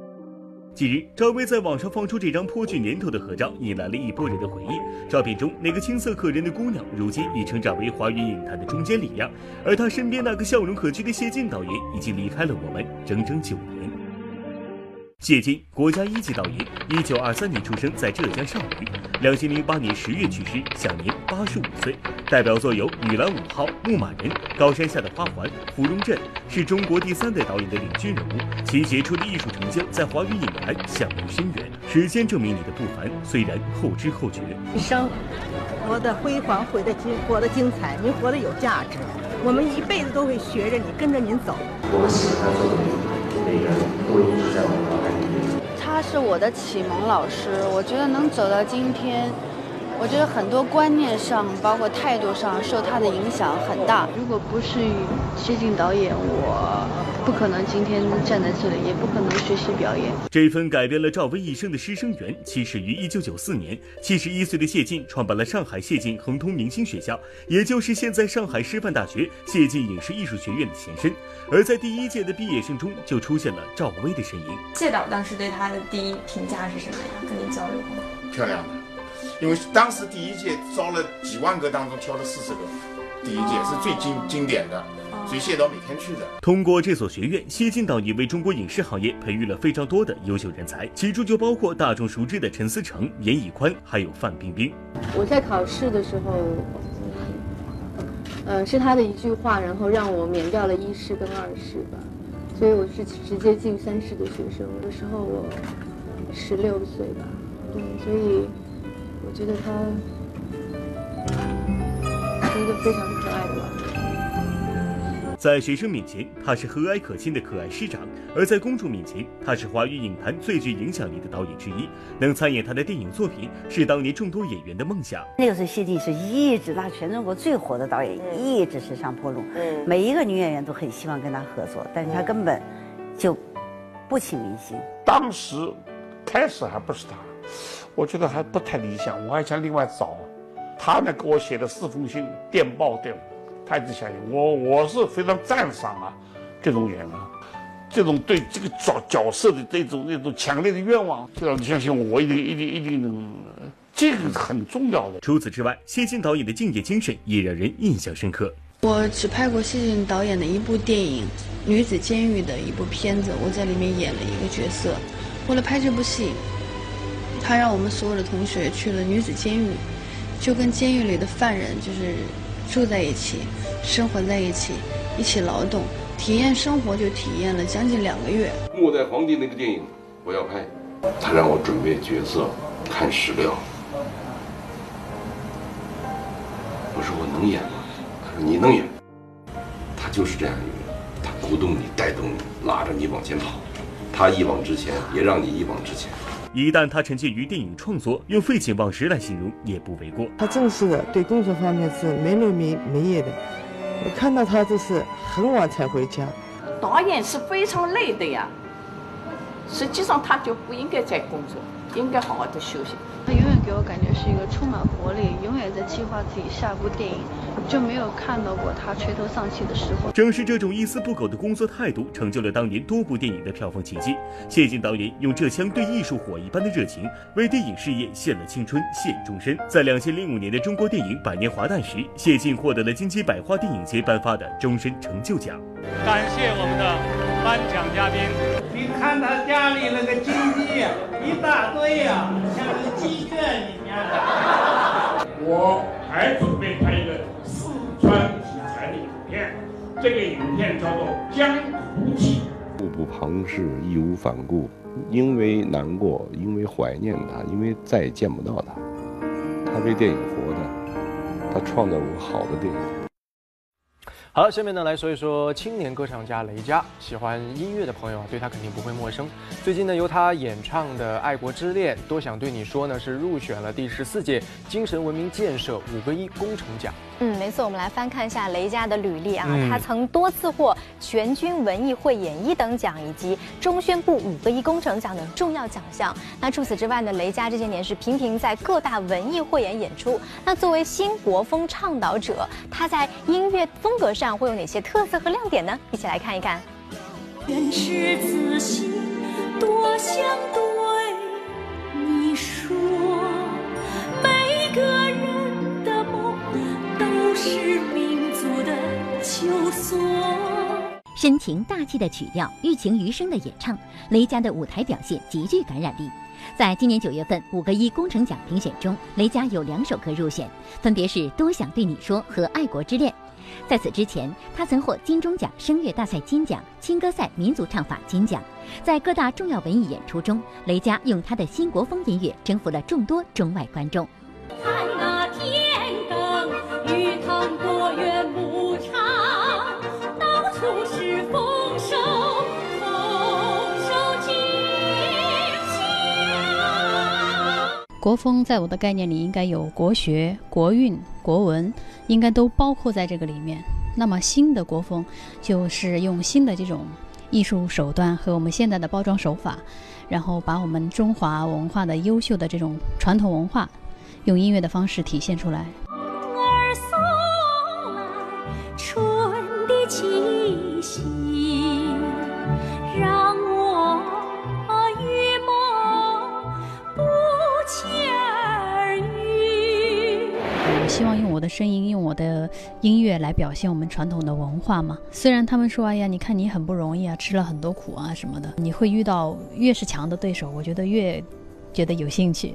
近日，赵薇在网上放出这张颇具年头的合照，引来了一波人的回忆。照片中那个青涩可人的姑娘，如今已成长为华语影坛的中坚力量，而她身边那个笑容可掬的谢晋导演，已经离开了我们整整九年。谢金，国家一级导演，一九二三年出生在浙江上虞，两千零八年十月去世，享年八十五岁。代表作有《女篮五号》《牧马人》《高山下的花环》《芙蓉镇》，是中国第三代导演的领军人物。其杰出的艺术成就在华语影坛享誉深远。时间证明你的不凡，虽然后知后觉。一生活得辉煌，活得精，活得精彩，您活得有价值。我们一辈子都会学着你，跟着您走。我喜欢做的每个人都一直在我脑海里面。他是我的启蒙老师，我觉得能走到今天。我觉得很多观念上，包括态度上，受他的影响很大。如果不是谢晋导演，我不可能今天站在这里，也不可能学习表演。这份改变了赵薇一生的师生缘，起始于1994年。71岁的谢晋创办了上海谢晋恒通明星学校，也就是现在上海师范大学谢晋影视艺术学院的前身。而在第一届的毕业生中，就出现了赵薇的身影。谢导当时对她的第一评价是什么呀？跟你交流过？漂亮的。因为当时第一届招了几万个当中挑了四十个，第一届是最经经典的，所以谢导每天去的。通过这所学院，谢晋导也为中国影视行业培育了非常多的优秀人才，其中就包括大众熟知的陈思诚、严屹宽，还有范冰冰。我在考试的时候，呃，是他的一句话，然后让我免掉了一试跟二试吧，所以我是直接进三试的学生。那时候我十六岁吧，对，所以我觉得他是一个非常可爱的老师。在学生面前，他是和蔼可亲的可爱师长；而在公众面前，他是华语影坛最具影响力的导演之一。能参演他的电影作品，是当年众多演员的梦想。那个时候，谢晋是一直他全中国最火的导演，一直是上坡路。每一个女演员都很希望跟他合作，但是他根本就不请明星。当时开始还不是他，我觉得还不太理想，我还想另外找。他呢给我写了四封信，电报对我。他一直相信我，我是非常赞赏啊，这种人啊，这种对这个角角色的这种那种强烈的愿望，就让你相信我，我一定一定一定能，这个是很重要的。除此之外，谢晋导演的敬业精神也让人印象深刻。我只拍过谢晋导演的一部电影《女子监狱》的一部片子，我在里面演了一个角色。为了拍这部戏，他让我们所有的同学去了女子监狱，就跟监狱里的犯人就是住在一起。生活在一起，一起劳动，体验生活，就体验了将近两个月。末代皇帝那个电影我要拍，他让我准备角色，看史料。我说我能演吗？他说你能演。他就是这样一个人，他鼓动你，带动你，拉着你往前跑。他一往直前，也让你一往直前。一旦他沉浸于电影创作，用废寝忘食来形容也不为过。他正是的对工作方面是没日没没夜的。我看到他就是很晚才回家。导演是非常累的呀，实际上他就不应该在工作，应该好好的休息。他永远给我感觉是一个充满活力，永远在计划自己下部电影，就没有看到过他垂头丧气的时候。正是这种一丝不苟的工作态度，成就了当年多部电影的票房奇迹。谢晋导演用这腔对艺术火一般的热情，为电影事业献了青春，献终身。在两千零五年的中国电影百年华诞时，谢晋获得了金鸡百花电影节颁发的终身成就奖。感谢我们的颁奖嘉宾。你看他家里那个金鸡一大堆呀，像个鸡圈一样。我还准备拍一个四川题材的影片，这个影片叫做《江湖记》。目不旁视，义无反顾，因为难过，因为怀念他，因为再也见不到他。他为电影活的，他创造过好的电影。好了，下面呢来说一说青年歌唱家雷佳。喜欢音乐的朋友啊，对他肯定不会陌生。最近呢，由他演唱的《爱国之恋》，多想对你说呢，是入选了第十四届精神文明建设五个一工程奖。嗯，没错，我们来翻看一下雷佳的履历啊，嗯他曾多次获全军文艺汇演一等奖以及中宣部五个一工程奖等重要奖项。那除此之外呢，雷佳这些年是频频在各大文艺汇演演出。那作为新国风倡导者，他在音乐风格上会有哪些特色和亮点呢？一起来看一看。愿是自信，多想对你说，每个人的梦都是民族的求索。深情大气的曲调，寓情于声的演唱，雷佳的舞台表现极具感染力。在今年九月份五个一工程奖评选中，雷佳有两首歌入选，分别是《多想对你说》和《爱国之恋》。在此之前，他曾获金钟奖声乐大赛金奖、青歌赛民族唱法金奖。在各大重要文艺演出中，雷佳用他的新国风音乐征服了众多中外观众。看那国风在我的概念里应该有国学、国韵、国文，应该都包括在这个里面。那么新的国风就是用新的这种艺术手段和我们现在的包装手法，然后把我们中华文化的优秀的这种传统文化，用音乐的方式体现出来。声音，用我的音乐来表现我们传统的文化嘛。虽然他们说，哎呀，你看你很不容易啊，吃了很多苦啊什么的，你会遇到越是强的对手，我觉得越觉得有兴趣。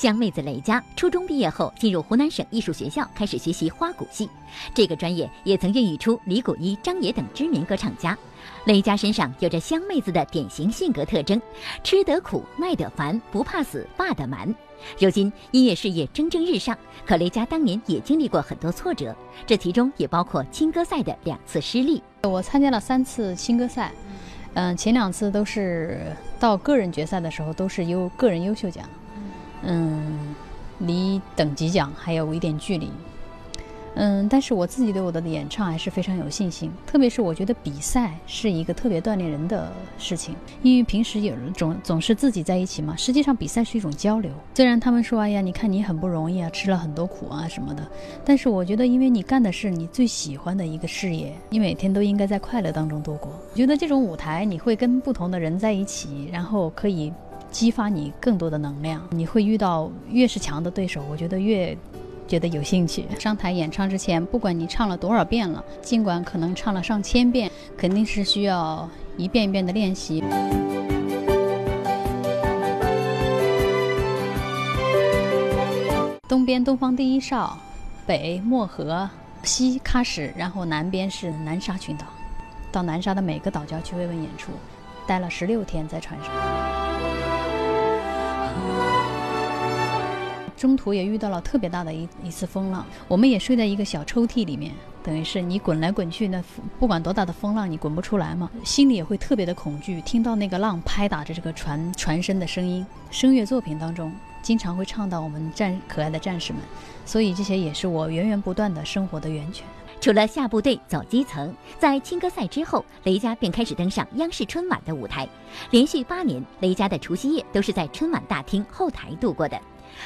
湘妹子雷佳初中毕业后进入湖南省艺术学校，开始学习花鼓戏。这个专业也曾孕育出李谷一、张也等知名歌唱家。雷佳身上有着湘妹子的典型性格特征：吃得苦、耐得烦、不怕死、霸得蛮。如今音乐事业蒸蒸日上，可雷佳当年也经历过很多挫折，这其中也包括青歌赛的两次失利。我参加了三次青歌赛，嗯，前两次都是到个人决赛的时候都是优个人优秀奖。嗯，离等级奖还有一点距离。嗯，但是我自己对我的演唱还是非常有信心。特别是我觉得比赛是一个特别锻炼人的事情，因为平时有总总是自己在一起嘛。实际上比赛是一种交流。虽然他们说，哎呀，你看你很不容易啊，吃了很多苦啊什么的，但是我觉得，因为你干的是你最喜欢的一个事业，你每天都应该在快乐当中度过。我觉得这种舞台，你会跟不同的人在一起，然后可以。激发你更多的能量，你会遇到越是强的对手，我觉得越觉得有兴趣。上台演唱之前，不管你唱了多少遍了，尽管可能唱了上千遍，肯定是需要一遍一遍的练习。东边东方第一哨，北漠河，西喀什，然后南边是南沙群岛。到南沙的每个岛礁去慰问演出，待了十六天在船上。中途也遇到了特别大的一一次风浪，我们也睡在一个小抽屉里面，等于是你滚来滚去，那不管多大的风浪，你滚不出来嘛，心里也会特别的恐惧。听到那个浪拍打着这个船船身的声音，声乐作品当中经常会唱到我们战可爱的战士们，所以这些也是我源源不断的生活的源泉。除了下部队走基层，在青歌赛之后，雷佳便开始登上央视春晚的舞台，连续八年，雷佳的除夕夜都是在春晚大厅后台度过的。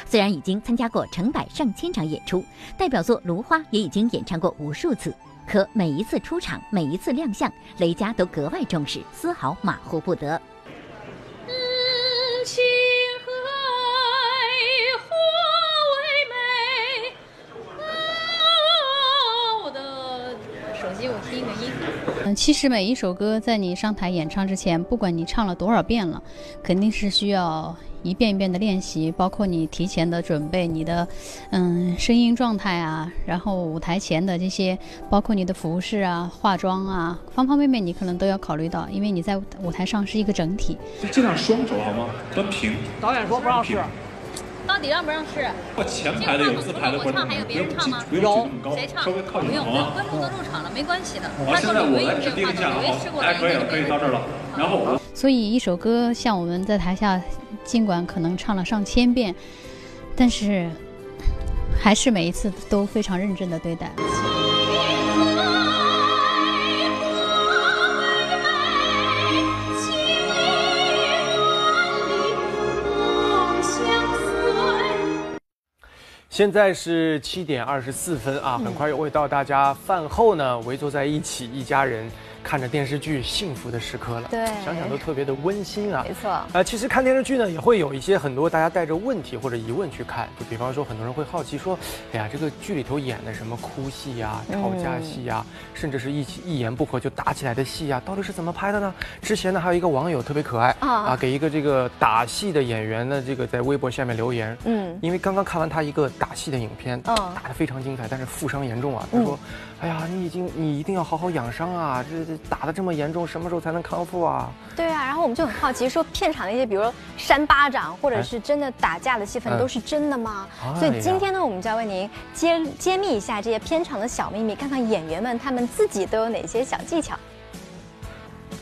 虽然已经参加过成百上千场演出，代表作《芦花》也已经演唱过无数次，可每一次出场，每一次亮相，雷佳都格外重视，丝毫马虎不得。青海花为美，我的手机我听个音。嗯，其实每一首歌在你上台演唱之前，不管你唱了多少遍了，肯定是需要。一遍一遍的练习，包括你提前的准备，你的，嗯，声音状态啊，然后舞台前的这些，包括你的服饰啊、化妆啊，方方面面你可能都要考虑到，因为你在舞台上是一个整体。就尽量双手好吗？端平。导演说不让试。到底让不让试？我前排的有自拍的观众，还有别人唱吗？有。谁唱？稍微靠近好吗？观众都入场了，没关系的。好，现在我来指定一下啊。哎，可以了，可以到这儿了。然后我。所以一首歌，像我们在台下。尽管可能唱了上千遍，但是还是每一次都非常认真的对待。现在是七点二十四分啊，很快又会到大家饭后呢围坐在一起，一家人。看着电视剧，幸福的时刻了。对，想想都特别的温馨啊。没错。啊，其实看电视剧呢，也会有一些很多大家带着问题或者疑问去看。就比方说，很多人会好奇说：“哎呀，这个剧里头演的什么哭戏呀、吵架戏呀，甚至是一起一言不合就打起来的戏呀，到底是怎么拍的呢？”之前呢，还有一个网友特别可爱啊，给一个这个打戏的演员呢，这个在微博下面留言。嗯。因为刚刚看完他一个打戏的影片，打得非常精彩，但是负伤严重啊。他说：“哎呀，你已经，你一定要好好养伤啊，这这。”打的这么严重，什么时候才能康复啊？对啊，然后我们就很好奇，说片场的一些，比如说扇巴掌，或者是真的打架的戏份，都是真的吗？所以今天呢，我们就要为您揭揭秘一下这些片场的小秘密，看看演员们他们自己都有哪些小技巧。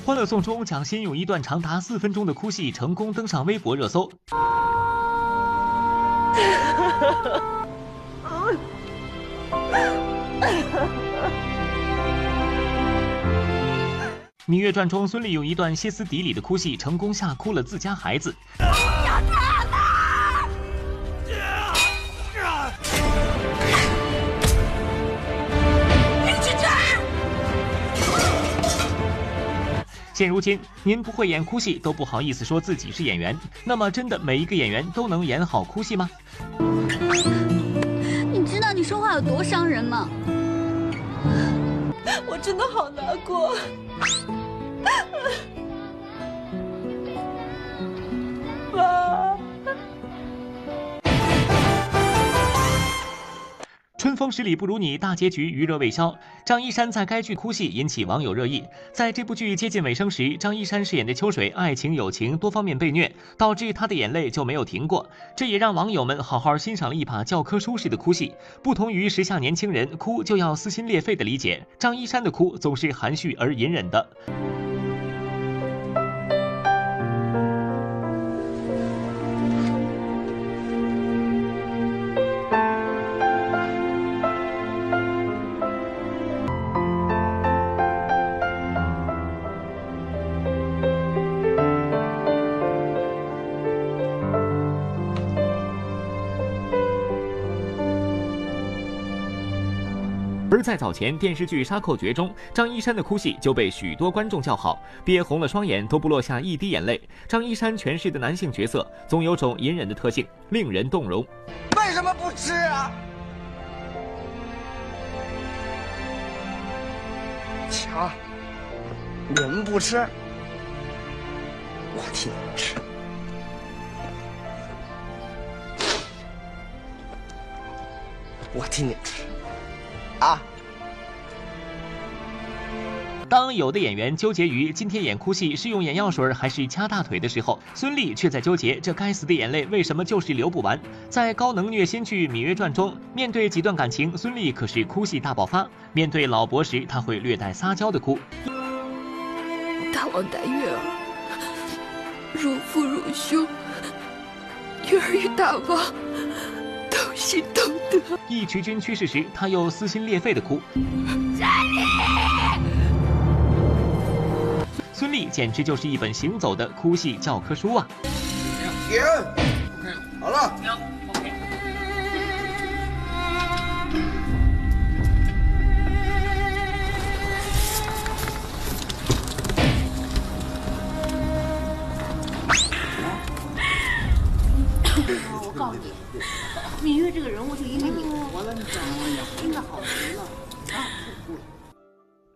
欢乐颂中，蒋欣用一段长达四分钟的哭戏成功登上微博热搜。《芈月传》中，孙俪用一段歇斯底里的哭戏，成功吓哭了自家孩子。现如今，您不会演哭戏都不好意思说自己是演员，那么真的每一个演员都能演好哭戏吗？你知道你说话有多伤人吗？我真的好难过。妈。春风十里不如你，大结局余热未消。张一山在该剧哭戏引起网友热议。在这部剧接近尾声时，张一山饰演的秋水爱情友情多方面被虐，导致他的眼泪就没有停过。这也让网友们好好欣赏了一把教科书式的哭戏。不同于时下年轻人哭就要撕心裂肺的理解，张一山的哭总是含蓄而隐忍的。在早前电视剧《杀寇诀》中，张一山的哭戏就被许多观众叫好，憋红了双眼都不落下一滴眼泪。张一山诠释的男性角色总有种隐忍的特性，令人动容。为什么不吃啊？强，你们不吃，我替你们吃。我替你吃。啊！当有的演员纠结于今天演哭戏是用眼药水还是掐大腿的时候，孙俪却在纠结这该死的眼泪为什么就是流不完。在高能虐心剧《芈月传》中，面对几段感情，孙俪可是哭戏大爆发；面对老伯时，她会略带撒娇的哭。大王待月儿，如父如兄，月儿与大王。同心同德。义渠君去世时，他又撕心裂肺的哭。孙俪，孙俪简直就是一本行走的哭戏教科书啊！停，好了。我告诉你。芈月这个人物就因为你活了，你知道吗？真的好极了啊！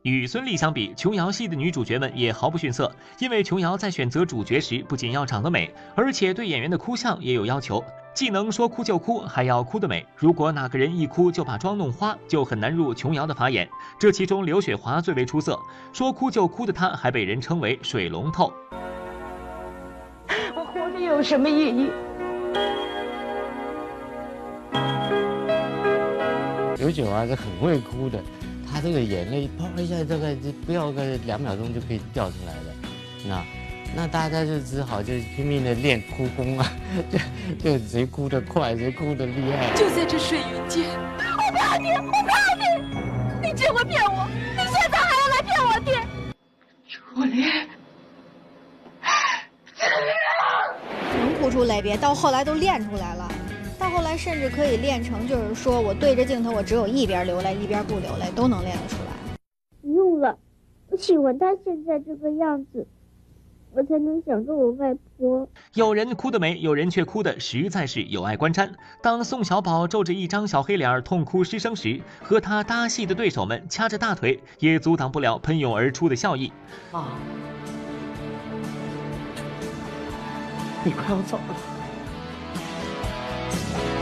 与孙俪相比，琼瑶戏的女主角们也毫不逊色。因为琼瑶在选择主角时，不仅要长得美，而且对演员的哭相也有要求，既能说哭就哭，还要哭得美。如果哪个人一哭就把妆弄花，就很难入琼瑶的法眼。这其中，刘雪华最为出色，说哭就哭的她，还被人称为水龙头。我活着有什么意义？刘雪华是很会哭的，她这个眼泪砰一下，这个不要个两秒钟就可以掉出来的。那那大家就只好就拼命的练哭功啊，就就谁哭得快，谁哭得厉害。就在这水云间，我不要你，我不要你，你只会骗我，你现在还要来骗我爹。我连 能哭出泪别，到后来都练出来了。到后来甚至可以练成，就是说我对着镜头，我只有一边流泪，一边不流泪，都能练得出来。不用了，我喜欢他现在这个样子，我才能想着我外婆。有人哭得美，有人却哭得实在是有碍观瞻。当宋小宝皱着一张小黑脸痛哭失声时，和他搭戏的对手们掐着大腿，也阻挡不了喷涌而出的笑意。啊，你快要走了。Thank you.